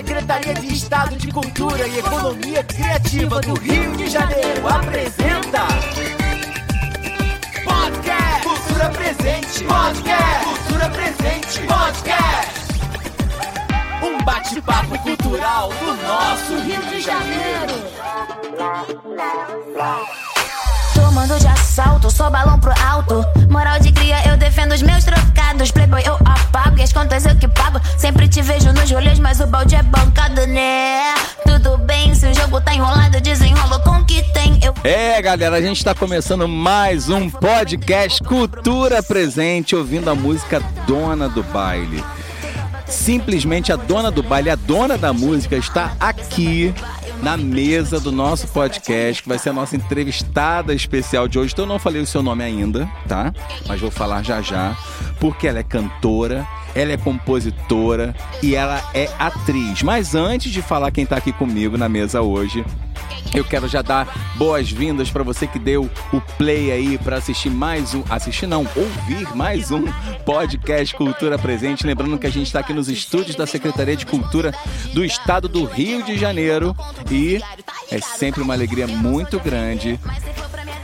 Secretaria de Estado de Cultura e Economia Criativa do Rio de Janeiro apresenta Podcast Cultura Presente Podcast Cultura Presente Podcast. Um bate-papo cultural do nosso Rio de Janeiro Tomando de assalto, sou balão pro alto. Moral de cria, eu defendo os meus trocados. Playboy, eu apago e as contas eu que pago. Sempre te vejo nos rolês, mas o balde é bancado, né? Tudo bem, se o jogo tá enrolado, desenrolo com o que tem. Eu... É, galera, a gente tá começando mais um podcast Cultura Presente, ouvindo a música Dona do Baile. Simplesmente a dona do baile, a dona da música, está aqui na mesa do nosso podcast, que vai ser a nossa entrevistada especial de hoje. Então eu não falei o seu nome ainda, tá? Mas vou falar já já, porque ela é cantora, ela é compositora e ela é atriz. Mas antes de falar quem tá aqui comigo na mesa hoje, eu quero já dar boas-vindas para você que deu o play aí para assistir mais um, assistir não, ouvir mais um podcast Cultura Presente. Lembrando que a gente está aqui nos estúdios da Secretaria de Cultura do Estado do Rio de Janeiro e é sempre uma alegria muito grande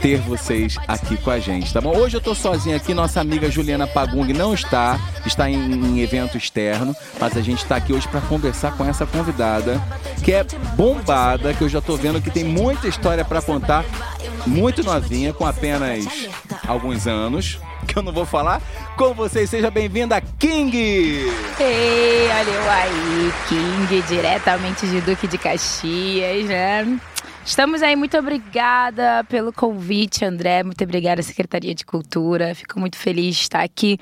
ter vocês aqui com a gente, tá bom? Hoje eu tô sozinho aqui, nossa amiga Juliana Pagung não está, está em, em evento externo, mas a gente está aqui hoje para conversar com essa convidada que é bombada, que eu já tô vendo que tem muita história para contar, muito novinha, com apenas alguns anos, que eu não vou falar. Com vocês, seja bem-vinda, King! Ei, olha eu aí, King, diretamente de Duque de Caxias, né? Estamos aí, muito obrigada pelo convite, André. Muito obrigada, Secretaria de Cultura. Fico muito feliz de estar aqui,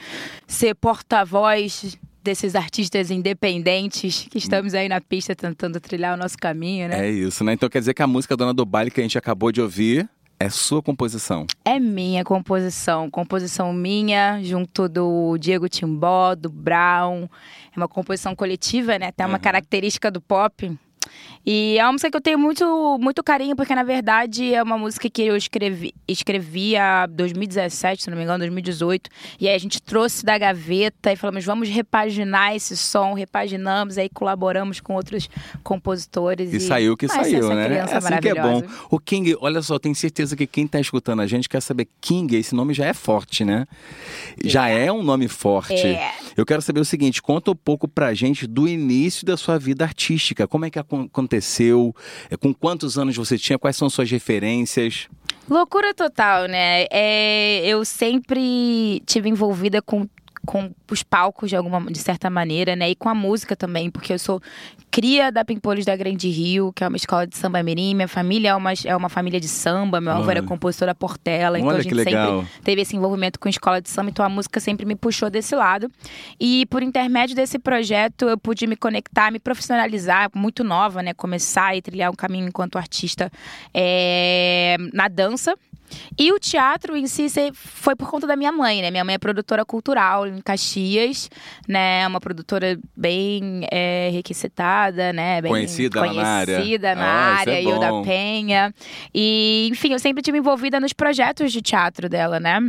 ser porta-voz desses artistas independentes que estamos aí na pista tentando trilhar o nosso caminho, né? É isso, né? Então quer dizer que a música Dona do Baile que a gente acabou de ouvir é sua composição. É minha composição, composição minha, junto do Diego Timbó, do Brown. É uma composição coletiva, né? Tem uma Uhum. característica do pop. E é uma música que eu tenho muito, muito carinho, porque na verdade é uma música que eu escrevi, escrevi há 2017, se não me engano, 2018. E aí a gente trouxe da gaveta e falamos, vamos repaginar esse som, repaginamos, aí colaboramos com outros compositores. E saiu que Nossa, saiu, né? É assim que é bom. O King, olha só, tenho certeza que quem tá escutando a gente quer saber King, esse nome já é forte, né? Já é um nome forte. É. Eu quero saber o seguinte, conta um pouco pra gente do início da sua vida artística. Como é que acon- aconteceu? É, Com quantos anos você tinha? Quais são suas referências? Loucura total, né? É, eu sempre tive envolvida com, com os palcos de alguma de certa maneira, né? E com a música também, porque eu sou cria da Pimpolhos da Grande Rio, que é uma escola de samba mirim. Minha família é uma, é uma família de samba, meu avô era compositor da Portela, então Olha a gente sempre teve esse envolvimento com escola de samba, então a música sempre me puxou desse lado. E por intermédio desse projeto eu pude me conectar, me profissionalizar, muito nova, né? Começar e trilhar um caminho enquanto artista é, na dança. E o teatro em si foi por conta da minha mãe, né? Minha mãe é produtora cultural em Caxias, né? Uma produtora bem é, requisitada, né? Bem Conhecida lá na área. Conhecida na Ah, é área, eu da. Penha. E, enfim, eu sempre tive envolvida nos projetos de teatro dela, né?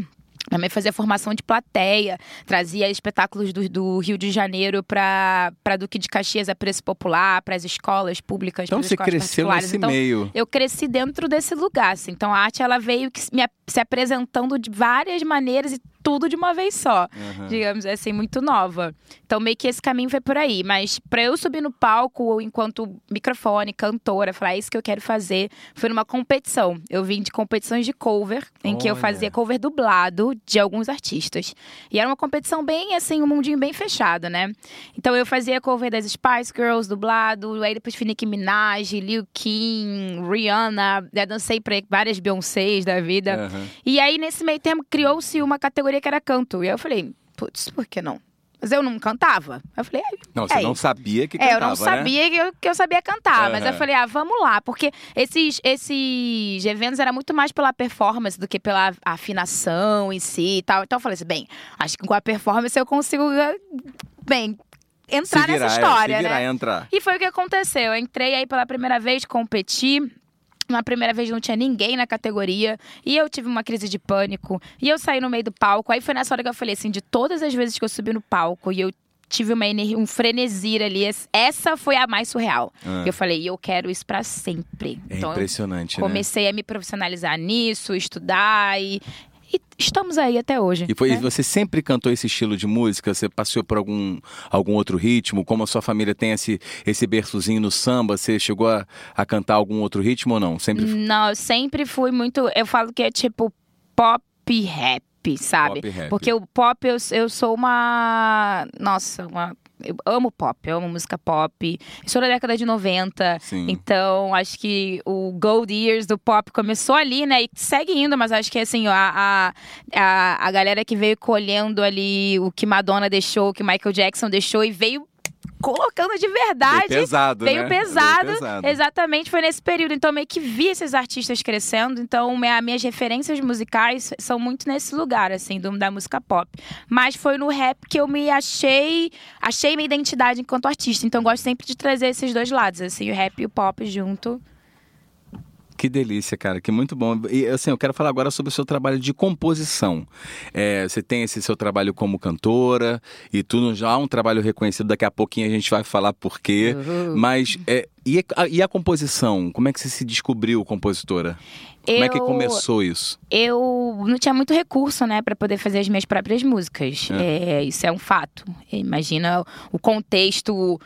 Mãe fazia formação de plateia, trazia espetáculos do, do Rio de Janeiro para Duque de Caxias a preço popular, para as escolas públicas, Então você cresceu nesse Então, meio. eu cresci dentro desse lugar, assim. Então a arte ela veio que se- me, se apresentando de várias maneiras e tudo de uma vez só, Aham. digamos assim, muito nova. Então meio que esse caminho foi por aí, mas para eu subir no palco enquanto microfone, cantora, falar "É isso que eu quero fazer, foi numa competição. Eu vim de competições de cover, em que eu Olha. fazia cover dublado de alguns artistas. E era uma competição bem assim, um mundinho bem fechado, né? Então eu fazia cover das Spice Girls dublado, aí depois fui Nicki Minaj, Lil Kim, Rihanna, dancei pra várias Beyoncés da vida. Aham. E aí nesse meio tempo criou-se uma categoria que era canto. E aí eu falei, putz, por que não? Mas eu não cantava. Eu falei, "Ai, Não, você é não isso." sabia que É, cantava, eu não né? sabia que, eu, que eu sabia cantar, mas eu falei, ah, vamos lá, porque esses, esses eventos era muito mais pela performance do que pela afinação em si e tal. Então eu falei assim, bem, acho que com a performance eu consigo, eh, bem, entrar virar, nessa é, história, se virar, né? entrar. E foi o que aconteceu. Eu entrei aí pela primeira vez, competi. Na primeira vez não tinha ninguém na categoria. E eu tive uma crise de pânico. E eu saí no meio do palco. Aí foi nessa hora que eu falei assim: de todas as vezes que eu subi no palco e eu tive uma energia, um frenesi ali. Essa foi a mais surreal. Ah. Eu falei, eu quero isso pra sempre. É então, eu impressionante, né? comecei a me profissionalizar nisso, estudar e, e estamos aí até hoje. E foi, né? você sempre cantou esse estilo de música? Você passou por algum, algum outro ritmo? Como a sua família tem esse, esse berçozinho no samba, você chegou a, a cantar algum outro ritmo ou não? Sempre Não, eu sempre fui muito. Eu falo que é tipo pop rap, sabe? Pop rap. Porque o pop, eu, eu sou uma. Nossa, uma. Eu amo pop, eu amo música pop. Eu sou da década de 90. Sim. Então, acho que o Gold Years do pop começou ali, né? E segue indo, mas acho que assim, a, a, a, a galera que veio colhendo ali o que Madonna deixou, o que Michael Jackson deixou e veio colocando de verdade. Veio pesado, Veio né? pesado, Veio pesado. Exatamente, foi nesse período. Então, meio que vi esses artistas crescendo. Então, minha, minhas referências musicais são muito nesse lugar, assim, do, da música pop. Mas foi no rap que eu me achei, achei minha identidade enquanto artista. Então, eu gosto sempre de trazer esses dois lados, assim, o rap e o pop junto. Que delícia, cara, que muito bom. E assim, eu quero falar agora sobre o seu trabalho de composição. É, você tem esse seu trabalho como cantora e tudo já é um trabalho reconhecido. Daqui a pouquinho a gente vai falar por quê. Mas é, e, a, e a composição? Como é que você se descobriu compositora? Como é que começou isso? eu não tinha muito recurso, né, para poder fazer as minhas próprias músicas. É. É, isso é um fato. Imagina o contexto.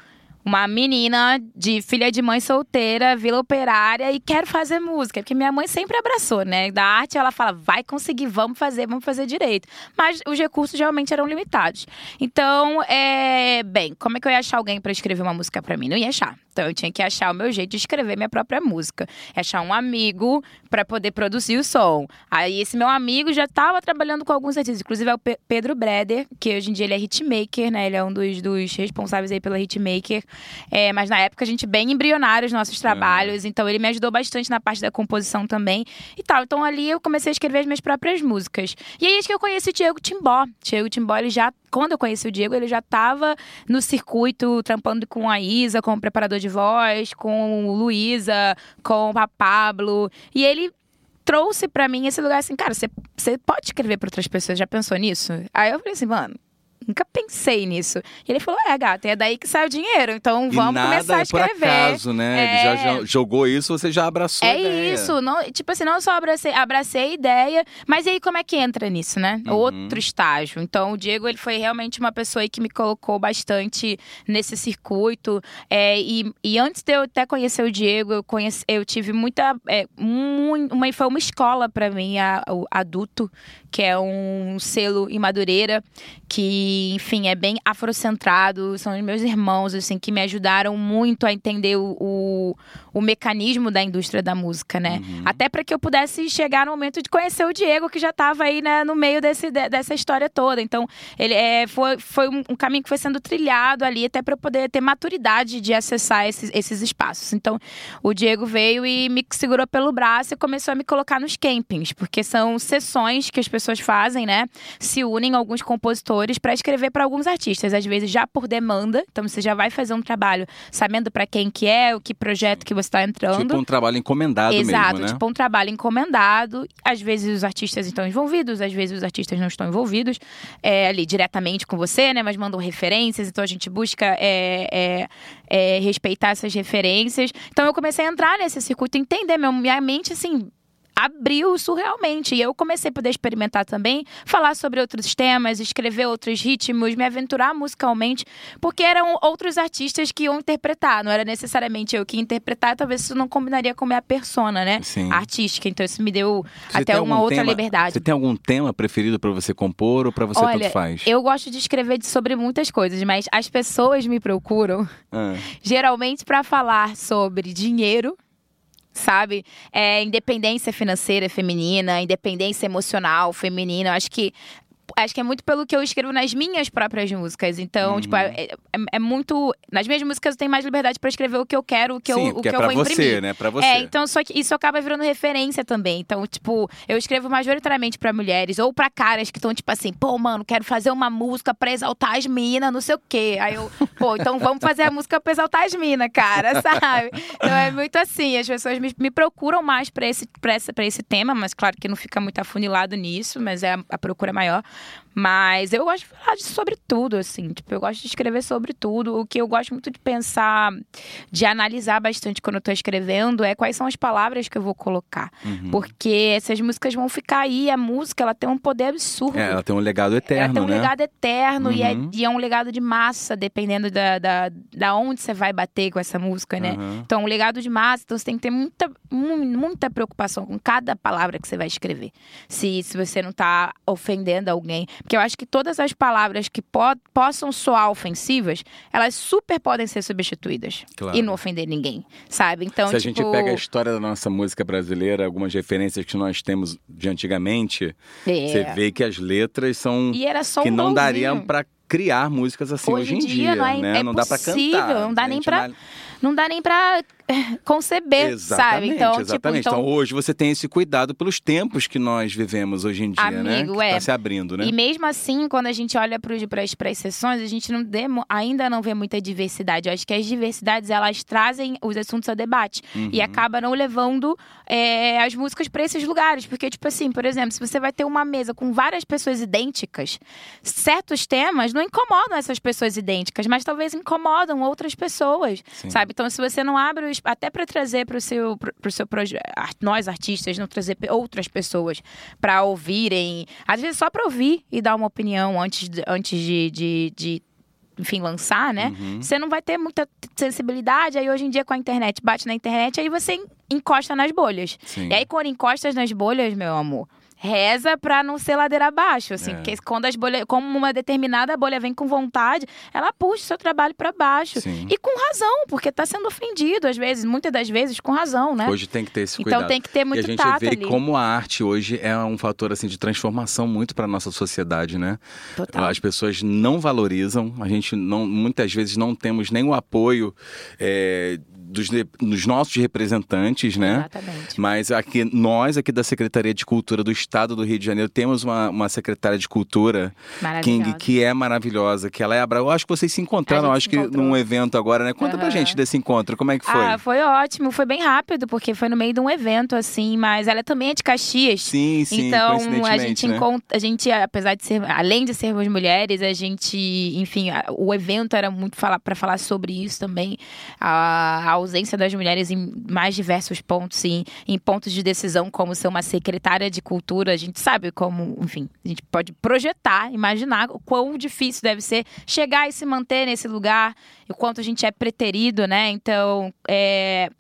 Uma menina de filha de mãe solteira, vila operária e quero fazer música. Porque minha mãe sempre abraçou, né? Da arte ela fala, vai conseguir, vamos fazer, vamos fazer direito. Mas os recursos realmente eram limitados. Então, é... bem, como é que eu ia achar alguém para escrever uma música para mim? Não ia achar. Então eu tinha que achar o meu jeito de escrever minha própria música. Achar um amigo para poder produzir o som. Aí esse meu amigo já estava trabalhando com alguns artistas, inclusive é o Pe- Pedro Breder, que hoje em dia ele é hitmaker, né? Ele é um dos, dos responsáveis aí pela hitmaker. É, mas na época a gente bem embrionário os nossos trabalhos, então ele me ajudou bastante na parte da composição também e tal. Então ali eu comecei a escrever as minhas próprias músicas. E aí acho que eu conheci o Diego Timbó. Diego Timbó, ele já quando eu conheci o Diego, ele já estava no circuito, trampando com a Isa, com o preparador de voz, com Luísa, com a Pablo. E ele trouxe pra mim esse lugar assim, cara, você pode escrever pra outras pessoas, já pensou nisso? Aí eu falei assim, mano. Nunca pensei nisso. E ele falou: É, gata, é daí que sai o dinheiro. Então e vamos começar a é por escrever. acaso, né? Ele já É. jo- jogou isso, você já abraçou a É ideia. isso, não, tipo assim, não só abracei, abracei a ideia, mas e aí como é que entra nisso, né? Uhum. Outro estágio. Então, o Diego, ele foi realmente uma pessoa aí que me colocou bastante nesse circuito. É, e, e antes de eu até conhecer o Diego, eu, conheci, eu tive muita. É, mui- uma, foi uma escola pra mim, a, o Adulto, que é um selo em Madureira, que, enfim, é bem afrocentrado. São os meus irmãos, assim, que me ajudaram muito a entender o, o, o mecanismo da indústria da música, né? Até para que eu pudesse chegar no momento de conhecer o Diego, que já estava aí né, no meio desse, de- dessa história toda. Então, ele é, foi, foi um, um caminho que foi sendo trilhado ali, até para eu poder ter maturidade de acessar esses, esses espaços. Então, o Diego veio e me segurou pelo braço e começou a me colocar nos campings, porque são sessões que as pessoas fazem, né? Se unem alguns compositores para escrever para alguns artistas, às vezes já por demanda. Então, você já vai fazer um trabalho sabendo para quem que é, o que projeto que você está entrando. Tipo um trabalho encomendado Exato, mesmo, né? tipo um trabalho encomendado. Às vezes os artistas estão envolvidos, às vezes os artistas não estão envolvidos é, ali diretamente com você, né? Mas mandam referências, então a gente busca é, é, é, respeitar essas referências. Então eu comecei a entrar nesse circuito, entender, meu, minha mente assim. Abriu surrealmente. E eu comecei a poder experimentar também, falar sobre outros temas, escrever outros ritmos, me aventurar musicalmente, porque eram outros artistas que iam interpretar. Não era necessariamente eu que ia interpretar, talvez isso não combinaria com a minha persona, né? Sim. Artística. Então isso me deu Você até uma outra tema- liberdade. Você tem algum tema preferido pra você compor ou pra você Olha, tanto faz? eu gosto de escrever sobre muitas coisas, mas as pessoas me procuram Ah, geralmente para falar sobre dinheiro, sabe? É, independência financeira feminina, independência emocional feminina. Eu acho que acho que é muito pelo que eu escrevo nas minhas próprias músicas. Então, Uhum. tipo, é, é- muito nas minhas músicas eu tenho mais liberdade para escrever o que eu quero, o que Sim, eu o que é eu pra vou você, imprimir. né? Pra você. É, então só que isso acaba virando referência também. Então, tipo, eu escrevo majoritariamente pra mulheres ou pra caras que estão tipo assim, pô, mano, quero fazer uma música pra exaltar as minas, não sei o quê. Aí eu, pô, então vamos fazer a música pra exaltar as minas, cara, sabe? Então é muito assim, as pessoas me, me procuram mais pra esse, pra, esse, pra esse tema, mas claro que não fica muito afunilado nisso, mas é a, a procura maior. Mas eu gosto de falar de sobre tudo, assim. Tipo, eu gosto de escrever sobre tudo. O que eu gosto muito de pensar, de analisar bastante quando eu tô escrevendo, é quais são as palavras que eu vou colocar. Uhum. Porque essas músicas vão ficar aí. A música, ela tem um poder absurdo. É, ela tem um legado eterno, ela tem um né? legado eterno e, é, Uhum. e é um legado de massa, dependendo da, da, da onde você vai bater com essa música, né? Uhum. Então, um legado de massa, então você tem que ter muita, mu- muita preocupação com cada palavra que você vai escrever. Se, se você não tá ofendendo alguém. Porque eu acho que todas as palavras que po possam soar ofensivas, elas super podem ser substituídas. Claro. E não ofender ninguém, sabe? Então, Se a tipo... gente pega a história da nossa música brasileira, algumas referências que nós temos de antigamente, é. você vê que as letras são E era só um que não dariam pra criar músicas assim hoje, Hoje em em dia, não é- né? é não dá pra possível, cantar. não dá A nem ana- Não dá nem pra conceber, Exatamente, sabe? Então, exatamente. tipo, então, Então, hoje você tem esse cuidado pelos tempos que nós vivemos hoje em dia, né? Amigo, Que é. Tá se abrindo, né? E mesmo assim, quando a gente olha para as sessões, a gente não demo, ainda não vê muita diversidade. Eu acho que as diversidades, elas trazem os assuntos a debate. Uhum. E acaba não levando é, as músicas para esses lugares. Porque, tipo assim, por exemplo, se você vai ter uma mesa com várias pessoas idênticas, certos temas não incomodam essas pessoas idênticas, mas talvez incomodam outras pessoas, Sim. sabe? Então, se você não abre, o até para trazer para o seu, pro, seu projeto, nós artistas, não trazer outras pessoas para ouvirem, às vezes só para ouvir e dar uma opinião antes de, antes de, de, de, enfim, lançar, né? Uhum. Você não vai ter muita sensibilidade. Aí hoje em dia com a internet, bate na internet, aí você en- encosta nas bolhas. Sim. E aí quando encostas nas bolhas, meu amor, reza pra não ser ladeira abaixo, assim, É. porque quando as bolhas, como uma determinada bolha vem com vontade, ela puxa o seu trabalho pra baixo. Sim. E com razão, porque tá sendo ofendido às vezes, muitas das vezes com razão, né? Hoje tem que ter esse então cuidado. tem que ter E muito a gente vê ali. como a arte hoje é um fator assim de transformação muito para nossa sociedade, né? Total. As pessoas não valorizam, a gente não, muitas vezes não temos nem o apoio é, dos, dos nossos representantes, né? Exatamente. Mas aqui, nós aqui da Secretaria de Cultura do Estado do Rio de Janeiro temos uma, uma secretária de cultura, King, que é maravilhosa, que ela é abra. Eu acho que vocês se encontraram, acho que encontrou. num evento agora, né? Conta pra Aham. gente desse encontro, como é que foi? Ah, foi ótimo, foi bem rápido, porque foi no meio de um evento, assim, mas ela também é de Caxias. Sim, sim, então, a gente né? encontra, a gente, apesar de ser, além de sermos mulheres, a gente, enfim, o evento era muito falar para falar sobre isso também, a, a ausência das mulheres em mais diversos pontos, em, em pontos de decisão, como ser uma secretária de cultura, a gente sabe como, enfim, a gente pode projetar, imaginar o quão difícil deve ser chegar e se manter nesse lugar, o quanto a gente é preterido, né? Então, é,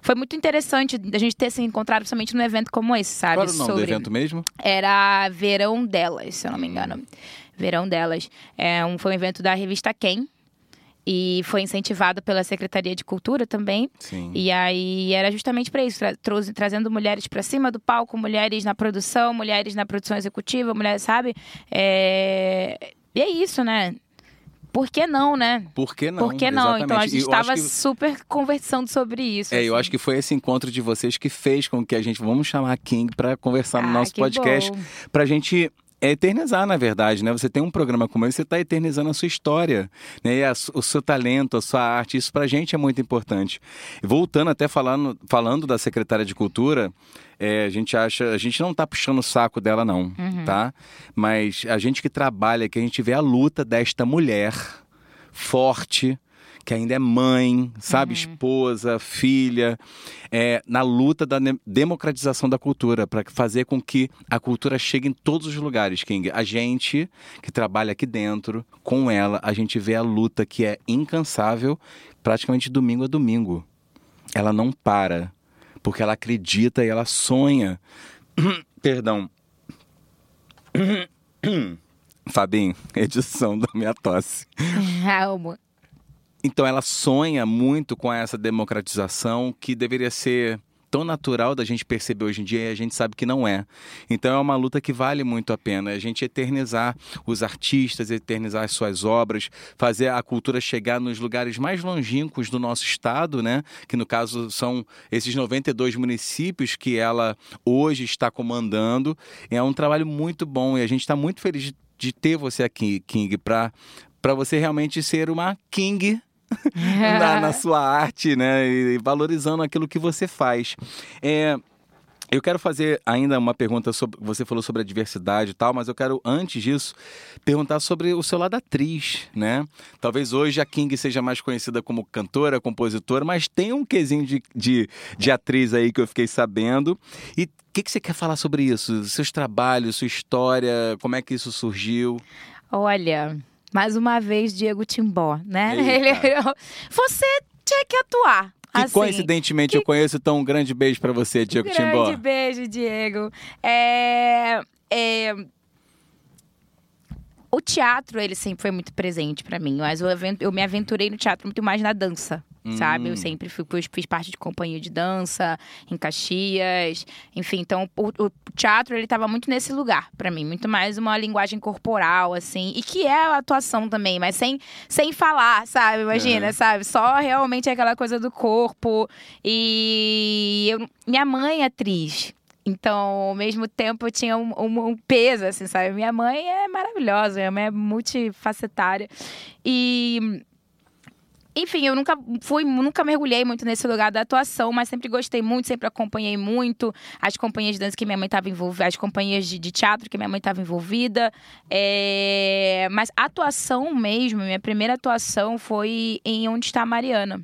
foi muito interessante a gente ter se encontrado principalmente num evento como esse, sabe? Qual era o nome do Sobre- evento mesmo? Era Verão Delas, se eu não me engano. Verão Delas. É um, foi um evento da revista Quem. E foi incentivado pela Secretaria de Cultura também. Sim. E aí era justamente para isso, tra- trazendo mulheres para cima do palco, mulheres na produção, mulheres na produção executiva, mulheres, sabe? É... E é isso, né? Por que não, né? Por que não? Por que não? Então a Exatamente. gente eu estava que- super conversando sobre isso. É, eu assim. acho que foi esse encontro de vocês que fez com que a gente vamos chamar a King para conversar no Ah, nosso que podcast, bom. pra gente eternizar, na verdade, né? Você tem um programa como esse, você está eternizando a sua história, né? E a o seu talento, a sua arte, isso pra gente é muito importante. Voltando até falando, falando da secretária de Cultura, é, a gente acha, a gente não tá puxando o saco dela não, Uhum. tá? Mas a gente que trabalha, que a gente vê a luta desta mulher forte, que ainda é mãe, sabe, esposa, filha, é, na luta da democratização da cultura, para fazer com que a cultura chegue em todos os lugares, King. A gente que trabalha aqui dentro, com ela, a gente vê a luta que é incansável, praticamente domingo a domingo. Ela não para, porque ela acredita e ela sonha. Perdão. Fabinho, edição da minha tosse. Calma. Então ela sonha muito com essa democratização que deveria ser tão natural da gente perceber hoje em dia e a gente sabe que não é. Então é uma luta que vale muito a pena. A gente eternizar os artistas, eternizar as suas obras, fazer a cultura chegar nos lugares mais longínquos do nosso estado, né? Que no caso são esses 92 municípios que ela hoje está comandando. É um trabalho muito bom e a gente está muito feliz de- de ter você aqui, King, para para você realmente ser uma King na, na sua arte, né? E valorizando aquilo que você faz. É, Eu quero fazer ainda uma pergunta sobre. Você falou sobre a diversidade e tal, mas eu quero, antes disso, perguntar sobre o seu lado atriz, né? Talvez hoje a King seja mais conhecida como cantora, compositora, mas tem um quesinho de, de, de atriz aí que eu fiquei sabendo. E o que, que você quer falar sobre isso? Seus trabalhos, sua história, como é que isso surgiu? Olha, mais uma vez, Diego Timbó, né? Eita. Ele, você tinha que atuar. Que assim. coincidentemente eu conheço, então um grande beijo pra você, Diego Grande Timbó. beijo, Diego. É, é, O teatro, ele sempre foi muito presente pra mim, mas eu, aven- eu me aventurei no teatro muito mais na dança. Sabe? Hum. Eu sempre fui, fiz, parte de companhia de dança, em Caxias, enfim. Então, o, o teatro, ele tava muito nesse lugar pra mim. Muito mais uma linguagem corporal, assim. E que é a atuação também, mas sem, sem falar, sabe? Imagina, É. sabe? Só realmente aquela coisa do corpo. E eu- minha mãe é atriz. Então, ao mesmo tempo, eu tinha um, um- um peso, assim, sabe? Minha mãe é maravilhosa, minha mãe é multifacetária. E. Enfim, eu nunca fui, nunca mergulhei muito nesse lugar da atuação, mas sempre gostei muito, sempre acompanhei muito as companhias de dança que minha mãe estava envolvida, as companhias de, de teatro que minha mãe estava envolvida. É, Mas atuação mesmo, minha primeira atuação foi em Onde Está Mariana.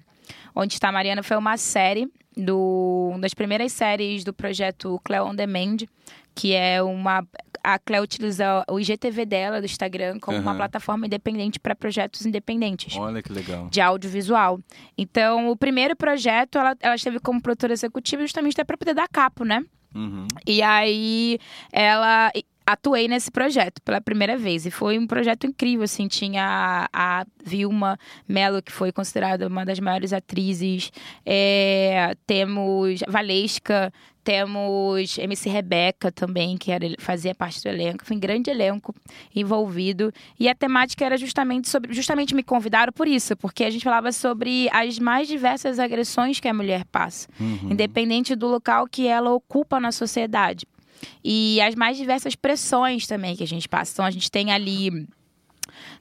Onde Está Mariana foi uma série do, uma das primeiras séries do projeto Cleo On Demand, que é uma. A Cleo utiliza o IGTV dela, do Instagram, como uma Aham. plataforma independente para projetos independentes Olha que legal. de audiovisual. Então, o primeiro projeto, ela, ela esteve como produtora executiva justamente para poder dar capo, né? Uhum. E aí, ela atuei nesse projeto pela primeira vez. E foi um projeto incrível assim. Tinha a, a Vilma Mello que foi considerada uma das maiores atrizes. É, temos Valesca temos MC Rebeca também que era, fazia parte do elenco. Foi um grande elenco envolvido. E a temática era justamente sobre justamente me convidaram por isso porque a gente falava sobre as mais diversas agressões que a mulher passa Uhum. independente do local que ela ocupa na sociedade. E as mais diversas pressões também que a gente passa. Então a gente tem ali,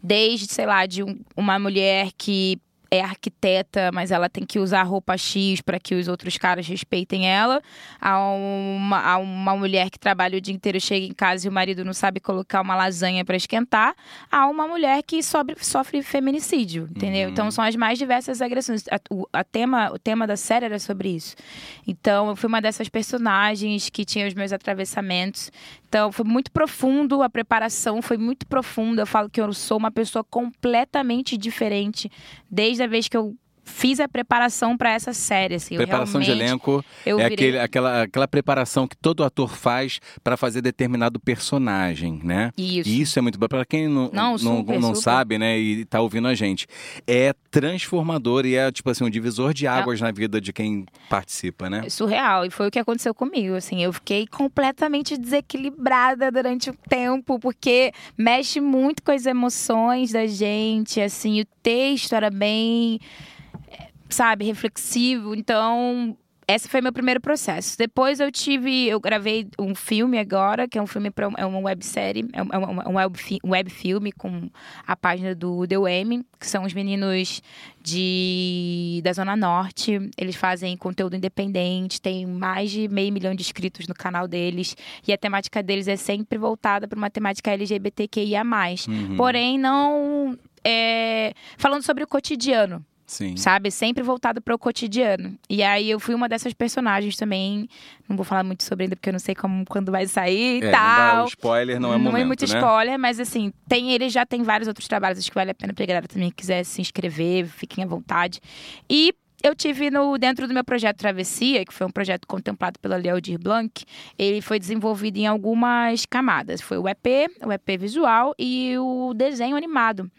desde, sei lá, de um- uma mulher que é arquiteta, mas ela tem que usar roupa X para que os outros caras respeitem ela. A uma, a uma mulher que trabalha o dia inteiro, chega em casa e o marido não sabe colocar uma lasanha para esquentar. A uma mulher que sobre- sofre feminicídio, entendeu? Então são as mais diversas agressões. A- o, a tema, o tema da série era sobre isso. Então, eu fui uma dessas personagens que tinha os meus atravessamentos. Então, foi muito profundo, a preparação foi muito profunda. Eu falo que eu sou uma pessoa completamente diferente desde a vez que eu fiz a preparação para essa série. Assim, Preparação de elenco é virei- aquele, aquela, aquela preparação que todo ator faz para fazer determinado personagem, né? Isso. E isso é muito bom. Para quem não, Não, não, super, não super. sabe, né, e tá ouvindo a gente, é transformador e é, tipo assim, um divisor de águas na vida de quem participa, né? É surreal. E foi o que aconteceu comigo. Assim, eu fiquei completamente desequilibrada durante o tempo, porque mexe muito com as emoções da gente. Assim, o texto era bem, sabe, reflexivo. Então. Esse foi meu primeiro processo. Depois eu tive, eu gravei um filme agora, que é um filme para é uma websérie, é um, é um, é um web, web filme com a página do The que são os meninos de da Zona Norte. Eles fazem conteúdo independente, tem mais de meio milhão de inscritos no canal deles. E a temática deles é sempre voltada para uma temática LGBTQIA. Uhum. Porém, não. é, falando sobre o cotidiano, Sim. sabe? Sempre voltado para o cotidiano. E aí eu fui uma dessas personagens também. Não vou falar muito sobre ainda, porque eu não sei como, quando vai sair e É, não tal. o spoiler, não é momento, muito né? spoiler, mas assim, tem ele já tem vários outros trabalhos, acho que vale a pena pra galera também que quiser se inscrever, fiquem à vontade. E eu tive no dentro do meu projeto Travessia, que foi um projeto contemplado pela Lealdir Blanc, ele foi desenvolvido em algumas camadas. Foi o EP, o EP visual e o desenho animado.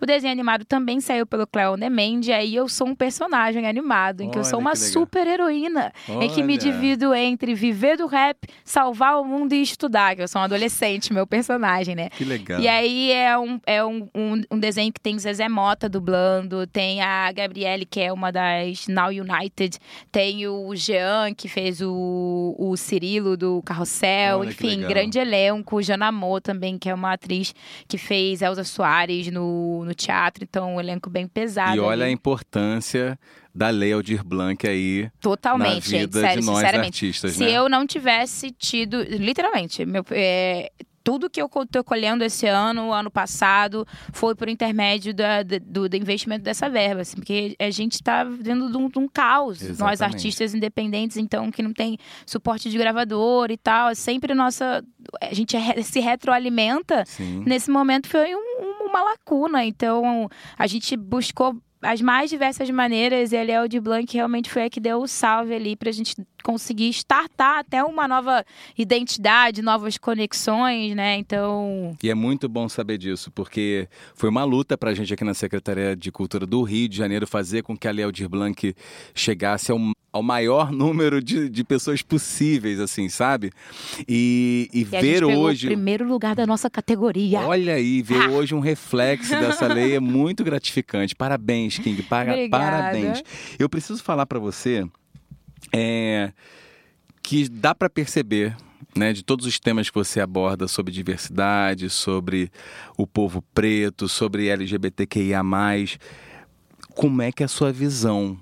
O desenho animado também saiu pelo Cleo On Demand, e aí eu sou um personagem animado, em que eu sou Olha uma super heroína, em que me Olha. divido entre viver do rap, salvar o mundo e estudar, que eu sou um adolescente, meu personagem, né? Que legal. E aí é, um, é um, um, um desenho que tem Zezé Mota dublando, tem a Gabriele, que é uma das Now United, tem o Jean, que fez o, o Cirilo do Carrossel, Olha enfim, grande elenco. Janamô também, que é uma atriz que fez Elza Soares no, no teatro, então um elenco bem pesado. E olha a ali. importância da Lei Aldir Blanc aí Totalmente, na gente, vida sério, de nós sinceramente. artistas, Se né? eu não tivesse tido, literalmente, meu, é, tudo que eu tô colhendo esse ano, ano passado, foi por intermédio da- do, do investimento dessa verba, assim, porque a gente está vendo de um, de um caos. Nós, Exatamente. artistas independentes, então, que não tem suporte de gravador e tal, é sempre nossa. A gente re- se retroalimenta Sim. nesse momento foi um- uma lacuna. Então, a gente buscou as mais diversas maneiras e a Léo de Blanc realmente foi a que deu o salve ali pra gente conseguir startar até uma nova identidade, novas conexões, né? Então, E é muito bom saber disso, porque foi uma luta pra gente aqui na Secretaria de Cultura do Rio de Janeiro fazer com que a Lei Aldir Blanc chegasse ao, ao maior número de, de pessoas possíveis, assim, sabe? E, e e ver hoje. o primeiro lugar da nossa categoria. Olha aí, ver Ah. hoje um reflexo dessa lei é muito gratificante. Parabéns, King. Para, Obrigada. parabéns. Eu preciso falar pra você é, que dá pra perceber, né, de todos os temas que você aborda sobre diversidade, sobre o povo preto, sobre LGBTQIA+, como é que é a sua visão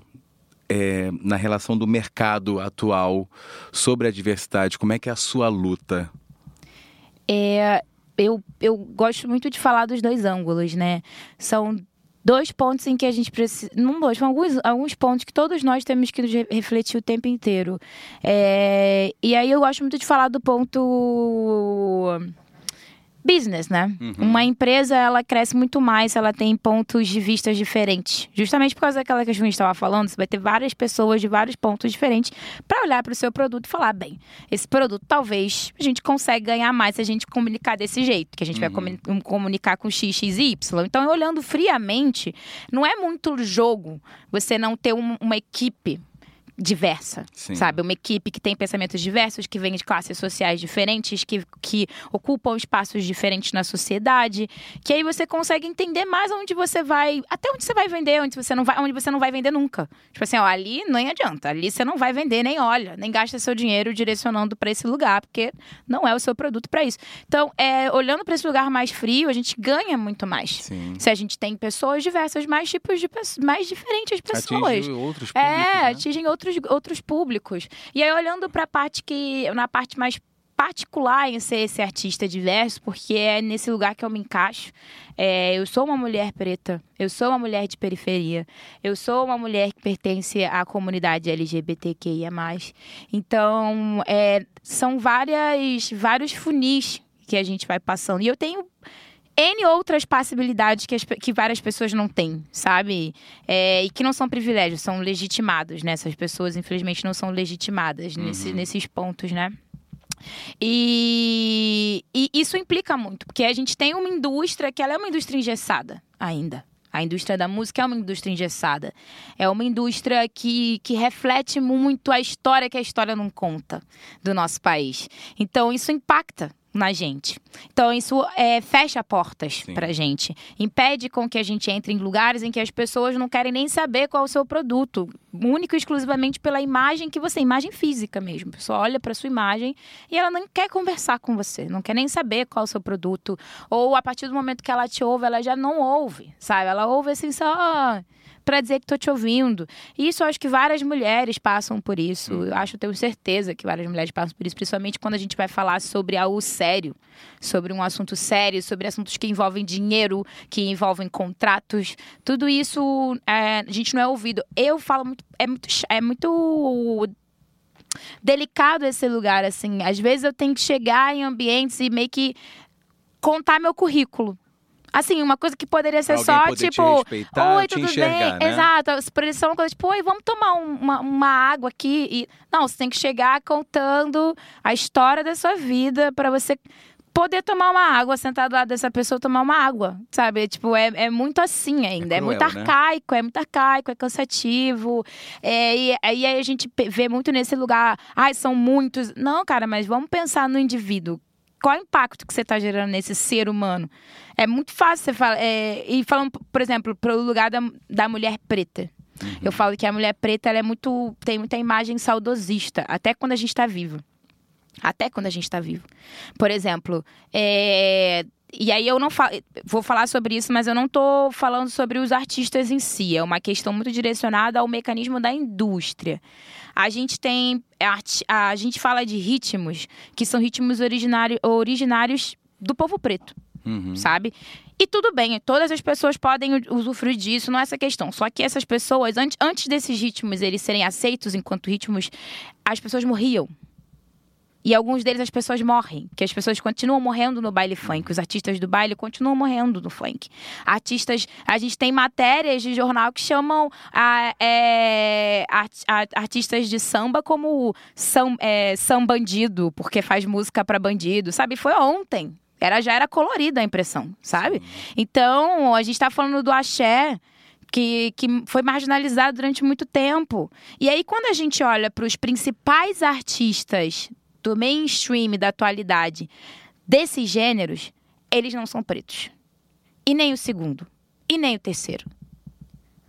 é, na relação do mercado atual sobre a diversidade? Como é que é a sua luta? É, eu, eu gosto muito de falar dos dois ângulos, né? São dois pontos em que a gente precisa. Não dois, são alguns, alguns pontos que todos nós temos que re- refletir o tempo inteiro. É, e aí eu gosto muito de falar do ponto. Business, né? Uma empresa, ela cresce muito mais se ela tem pontos de vista diferentes. Justamente por causa daquela que a gente estava falando, você vai ter várias pessoas de vários pontos diferentes para olhar para o seu produto e falar, bem, esse produto talvez a gente consiga ganhar mais se a gente comunicar desse jeito, que a gente vai comuni- comunicar com X, X e Y. Então, olhando friamente, não é muito jogo você não ter um- uma equipe diversa, Sim. sabe? Uma equipe que tem pensamentos diversos, que vem de classes sociais diferentes, que, que ocupam espaços diferentes na sociedade, que aí você consegue entender mais onde você vai, até onde você vai vender, onde você não vai, onde você não vai vender nunca. Tipo assim, ó, ali nem adianta, ali você não vai vender, nem olha, nem gasta seu dinheiro direcionando para esse lugar, porque não é o seu produto para isso. Então, é, olhando para esse lugar mais frio, a gente ganha muito mais. Sim. Se a gente tem pessoas diversas, mais tipos de pessoas, mais diferentes pessoas. Atinge outros públicos, É, né? atingem outros, outros públicos. E aí, olhando para a parte que. na parte mais particular em ser esse artista diverso, porque é nesse lugar que eu me encaixo. É, eu sou uma mulher preta, eu sou uma mulher de periferia, eu sou uma mulher que pertence à comunidade LGBTQIA. Então, é, são várias, vários funis que a gente vai passando. E eu tenho N outras possibilidades que, as que várias pessoas não têm, sabe? É, e que não são privilégios, são legitimados, né? Essas pessoas, infelizmente, não são legitimadas nesse- nesses pontos, né? E, e isso implica muito, porque a gente tem uma indústria que ela é uma indústria engessada ainda. A indústria da música é uma indústria engessada. É uma indústria que, que reflete muito a história que a história não conta do nosso país. Então, isso impacta na gente. Então, isso é, fecha portas Sim. pra gente. Impede com que a gente entre em lugares em que as pessoas não querem nem saber qual é o seu produto. Único e exclusivamente pela imagem que você... Imagem física mesmo. A pessoa olha pra sua imagem e ela não quer conversar com você. Não quer nem saber qual é o seu produto. Ou, a partir do momento que ela te ouve, ela já não ouve, sabe? Ela ouve assim só pra dizer que tô te ouvindo. E isso eu acho que várias mulheres passam por isso. Eu acho, eu tenho certeza que várias mulheres passam por isso, principalmente quando a gente vai falar sobre algo sério, sobre um assunto sério, sobre assuntos que envolvem dinheiro, que envolvem contratos. Tudo isso é, a gente não é ouvido. Eu falo muito, é muito, é muito delicado esse lugar, assim. Às vezes eu tenho que chegar em ambientes e meio que contar meu currículo. Assim, uma coisa que poderia ser Alguém só, tipo, oi, tudo bem? né? Exato. Poderia ser uma coisa tipo, oi, vamos tomar um- uma, uma água aqui. E... Não, você tem que chegar contando a história da sua vida para você poder tomar uma água, sentar do lado dessa pessoa tomar uma água, sabe? Tipo, é, é muito assim ainda. É, cruel, muito né? arcaico, é muito arcaico, é cansativo. É, e aí a gente vê muito nesse lugar, ai, são muitos. Não, cara, mas vamos pensar no indivíduo. Qual é o impacto que você está gerando nesse ser humano? É muito fácil você falar. é, e falando, por exemplo, para o lugar da, da mulher preta. Eu falo que a mulher preta é muito. tem muita imagem saudosista, até quando a gente está vivo. Até quando a gente está vivo. Por exemplo, é, e aí eu não fa vou falar sobre isso, mas eu não tô falando sobre os artistas em si. É uma questão muito direcionada ao mecanismo da indústria. A gente tem. A, gente fala de ritmos que são ritmos originário, originários do povo preto. Uhum. Sabe? E tudo bem, todas as pessoas podem usufruir disso, não é essa questão. Só que essas pessoas, antes, antes desses ritmos eles serem aceitos enquanto ritmos, as pessoas morriam. E alguns deles as pessoas morrem, que as pessoas continuam morrendo no baile funk, os artistas do baile continuam morrendo no funk. Artistas, a gente tem matérias de jornal que chamam a, é, art- a- artistas de samba como sam, é, sambandido, porque faz música pra bandido, sabe? Foi ontem. Era, já era colorida a impressão, sabe? Então, a gente tá falando do axé, que, que foi marginalizado durante muito tempo. E aí, quando a gente olha para os principais artistas do mainstream da atualidade desses gêneros, eles não são pretos. E nem o segundo. E nem o terceiro.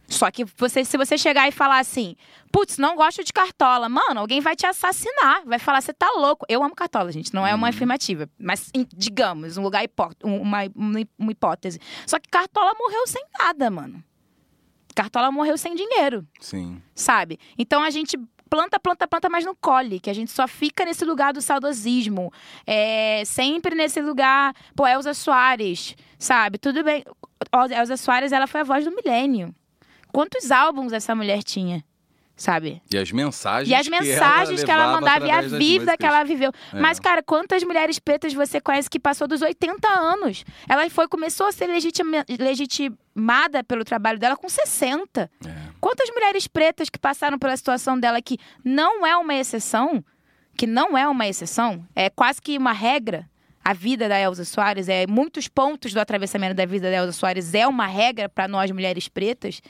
Só que você, se você chegar e falar assim, putz, não gosto de cartola, mano, alguém vai te assassinar, vai falar, você tá louco. Eu amo cartola, gente, não é uma afirmativa, mas digamos, um lugar hipó um- uma, uma hipótese. Só que cartola morreu sem nada, mano. Cartola morreu sem dinheiro Sim. sabe? Então a gente planta, planta, planta, mas não colhe, que a gente só fica nesse lugar do saudosismo, é, sempre nesse lugar, pô, Elza Soares, sabe? Tudo bem, Elza Soares, ela foi a voz do milênio. Quantos álbuns essa mulher tinha, sabe? E as mensagens E as que mensagens que ela levava mandava e a vida que ela viveu. É. Mas, cara, quantas mulheres pretas você conhece que passou dos 80 anos? Ela foi, começou a ser legitima- legitimada pelo trabalho dela com 60. É. Quantas mulheres pretas que passaram pela situação dela que não é uma exceção, que não é uma exceção, é quase que uma regra. A vida da Elza Soares é muitos pontos do atravessamento da vida da Elza Soares é uma regra para nós mulheres pretas.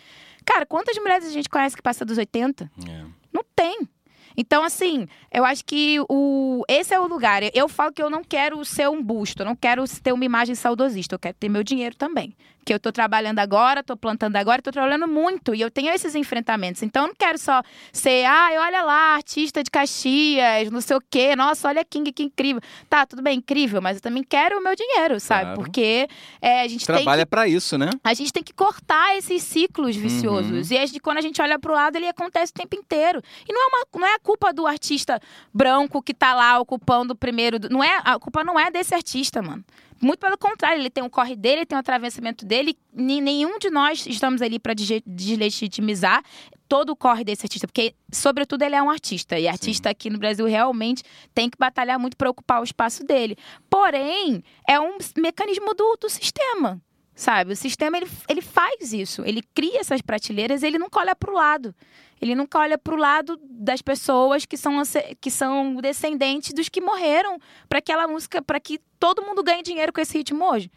Cara, quantas mulheres a gente conhece que passa dos 80? É. Não tem. Então, assim, eu acho que o, esse é o lugar. Eu, eu falo que eu não quero ser um busto, eu não quero ter uma imagem saudosista, eu quero ter meu dinheiro também. Que eu tô trabalhando agora, tô plantando agora, tô trabalhando muito e eu tenho esses enfrentamentos. Então, eu não quero só ser, ah, olha lá, artista de Caxias, não sei o quê, nossa, olha King, que incrível. Tá, tudo bem, incrível, mas eu também quero o meu dinheiro, sabe? Claro. Porque é, a gente tem que Trabalha pra isso, né? a gente tem que cortar esses ciclos viciosos. E a gente- quando a gente olha pro lado, ele acontece o tempo inteiro. E não é, uma, não é a culpa do artista branco que tá lá ocupando o primeiro. Não é, a culpa não é desse artista, mano. Muito pelo contrário, ele tem um corre dele, ele tem um atravessamento dele. Nenhum de nós estamos ali para deslegitimizar todo o corre desse artista, porque, sobretudo, ele é um artista. E artista aqui no Brasil realmente tem que batalhar muito para ocupar o espaço dele. Porém, é um mecanismo do, do sistema. Sabe? O sistema ele, ele faz isso. Ele cria essas prateleiras, ele nunca olha para o lado. Ele nunca olha para o lado das pessoas que são, que são descendentes dos que morreram para aquela música, para que todo mundo ganhe dinheiro com esse ritmo hoje.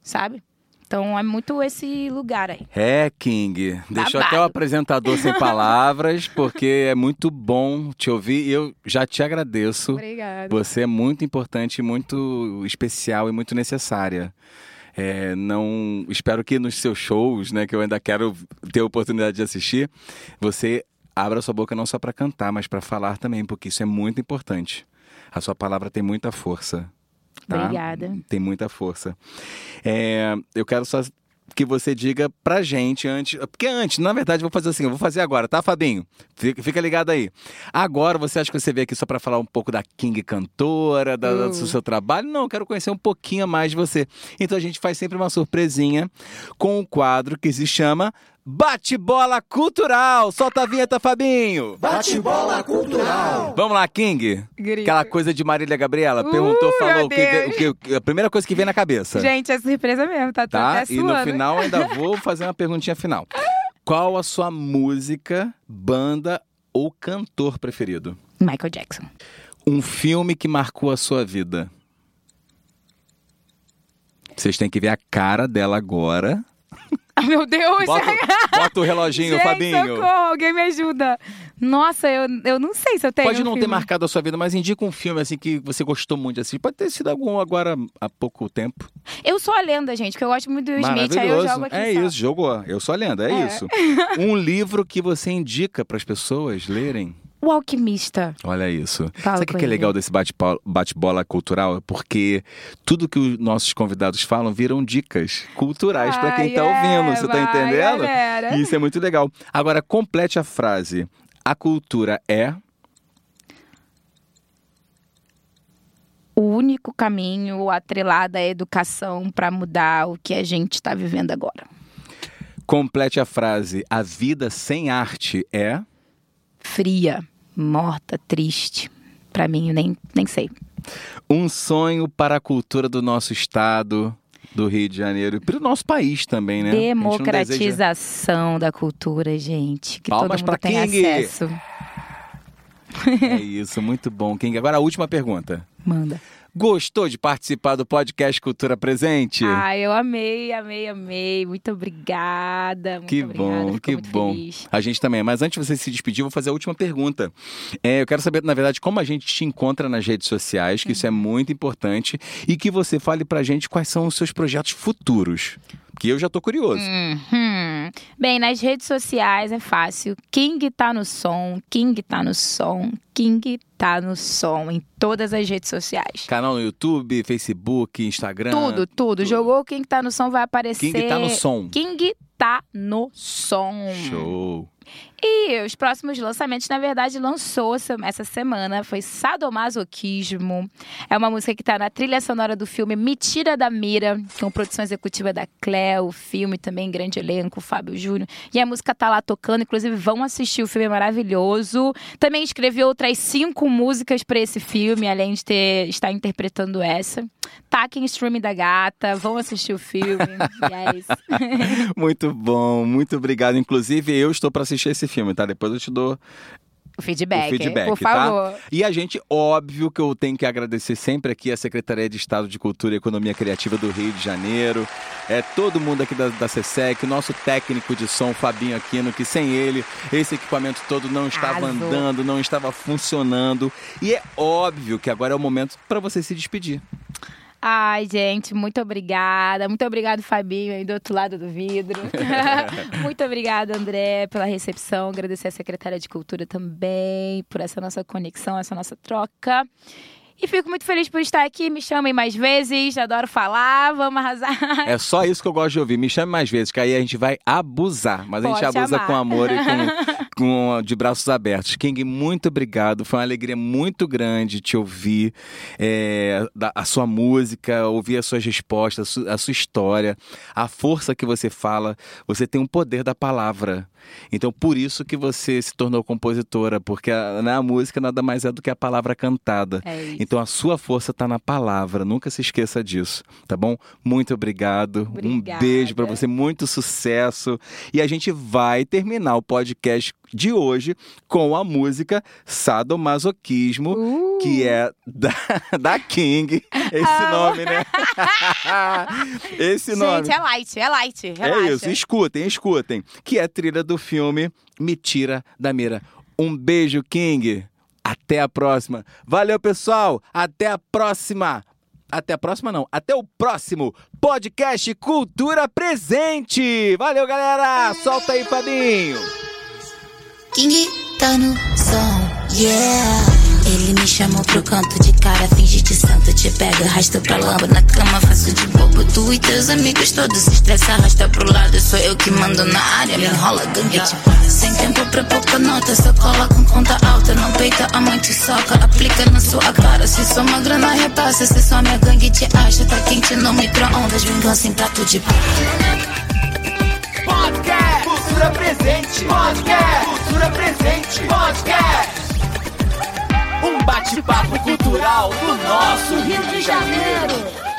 Sabe? Então é muito esse lugar aí. É, King. Deixou até o Babado. apresentador sem palavras, porque é muito bom te ouvir e eu já te agradeço. Obrigada. Você é muito importante, muito especial e muito necessária. É, não espero que nos seus shows, né, que eu ainda quero ter a oportunidade de assistir, você abra sua boca não só para cantar, mas para falar também, porque isso é muito importante. A sua palavra tem muita força. tá? Obrigada. Tem muita força. É, eu quero só que você diga pra gente antes. Porque antes, na verdade, eu vou fazer assim, eu vou fazer agora, tá, Fabinho? Fica, fica ligado aí. Agora, você acha que você veio aqui só pra falar um pouco da King cantora, da, Uh. do seu trabalho? Não, eu quero conhecer um pouquinho mais de você. Então a gente faz sempre uma surpresinha com um quadro que se chama Bate-Bola Cultural. Solta a vinheta, Fabinho. Bate-bola cultural. Vamos lá, King. Grita. Aquela coisa de Marília Gabriela. Perguntou, Uh, falou o que, o que- a primeira coisa que vem na cabeça Gente, é surpresa mesmo, tá, tá? até E no final ainda vou fazer uma perguntinha final. Qual a sua música, banda ou cantor preferido? Michael Jackson. Um filme que marcou a sua vida. Vocês têm que ver a cara dela agora. Ah, meu Deus! Bota, bota o reloginho, Gente, Fabinho. socorro, alguém me ajuda. Nossa, eu, eu não sei se eu tenho Pode um não ter marcado a sua vida, mas indica um filme assim que você gostou muito de assistir. Pode ter sido algum agora há pouco tempo. Eu sou a lenda, gente, porque eu gosto muito do Smith, aí eu jogo aqui é só. isso, jogou. Eu sou a lenda, é, É. isso. Um livro que você indica para as pessoas lerem. O Alquimista. Olha isso. Fala Sabe o que é legal desse bate-bola bate-bola cultural? É porque tudo que os nossos convidados falam viram dicas culturais para quem tá é, ouvindo. Você tá vai, entendendo? galera. Isso é muito legal. Agora, complete a frase. A cultura é. O único caminho atrelado à educação para mudar o que a gente está vivendo agora. Complete a frase. A vida sem arte é. Fria, morta, triste. Para mim, nem, nem sei. Um sonho para a cultura do nosso estado, do Rio de Janeiro e para o nosso país também, né? Não deseja- Democratização da cultura, gente. Que Palmas todo mundo tenha King. acesso. É isso, muito bom. King, agora a última pergunta. Manda. Gostou de participar do podcast Cultura Presente? Ah, eu amei, amei, amei. Muito obrigada. Muito Que obrigada. bom, Fico que bom. feliz. A gente também. Mas antes de você se despedir, eu vou fazer a última pergunta. É, eu quero saber, na verdade, como a gente te encontra nas redes sociais, que isso é muito importante, e que você fale pra gente quais são os seus projetos futuros. Que eu já tô curioso. Uhum. Bem, nas redes sociais é fácil. King tá no som, King tá no som, King tá no som em todas as redes sociais. Canal no YouTube, Facebook, Instagram. Tudo, tudo. Jogou King tá no som vai aparecer. King tá no som. King tá no som. Show. E os próximos lançamentos, na verdade, lançou essa- semana. Foi Sadomasoquismo. É uma música que tá na trilha sonora do filme Me Tira da Mira, com produção executiva da Cleo, o filme também, grande elenco, Fábio Júnior. E a música tá lá tocando, inclusive vão assistir, o filme é maravilhoso. Também escrevi outras cinco músicas para esse filme, além de ter, estar interpretando essa. Taquem streaming da gata, vão assistir o filme. e é isso. Muito bom, muito obrigado. Inclusive, eu estou para assistir esse filme, tá? Depois eu te dou O feedback, o feedback, por tá? favor. E a gente, óbvio que eu tenho que agradecer sempre aqui a Secretaria de Estado de Cultura e Economia Criativa do Rio de Janeiro, é todo mundo aqui da, da SESEC, o nosso técnico de som, Fabinho Aquino, que sem ele, esse equipamento todo não estava Arrasou. andando, não estava funcionando. E é óbvio que agora é o momento para você se despedir. Ai, gente, muito obrigada. Muito obrigado, Fabinho, aí do outro lado do vidro. muito obrigada, André, pela recepção. Agradecer a secretária de Cultura também por essa nossa conexão, essa nossa troca. E fico muito feliz por estar aqui. Me chamem mais vezes, adoro falar, vamos arrasar. É só isso que eu gosto de ouvir. Me chame mais vezes, que aí a gente vai abusar. Mas a gente Pode abusa com amor e com, com- de braços abertos. King, muito obrigado. Foi uma alegria muito grande te ouvir. é, da- a sua música, ouvir as suas respostas, a su- a sua história, a força que você fala. Você tem um poder da palavra. Então, por isso que você se tornou compositora, porque a, na música nada mais é do que a palavra cantada. É. Então a sua força está na palavra, nunca se esqueça disso, tá bom? Muito obrigado. Um Obrigada. beijo para você, muito sucesso. E a gente vai terminar o podcast de hoje com a música Sadomasoquismo, Uh. que é da, da King. Esse Amo. nome, né? Esse nome. Gente, é light, é light. É Relaxa. isso, escutem, escutem. Que é a trilha do filme Me Tira da Mira. Um beijo, King. Até a próxima. Valeu, pessoal. Até a próxima. Até a próxima, não. Até o próximo podcast Cultura Presente. Valeu, galera. Solta aí, Fabinho. King tá no som, yeah. Ele me chamou pro canto de cara, finge de santo, te pega, arrasta pra lamba na cama, faço de bobo. Tu e teus amigos todos se estressa, arrasta pro lado, sou eu que mando na área, me enrola gangue. Sem tempo pra pouca nota, só cola com conta alta, não peita a mãe te soca, aplica na sua cara. Se sou uma grana repassa, se só minha gangue te acha, tá quente no micro-ondas, vingança em prato de prata. Podcast Cultura Presente. Podcast Cultura Presente. Podcast. Um bate-papo cultural do nosso Rio de Janeiro.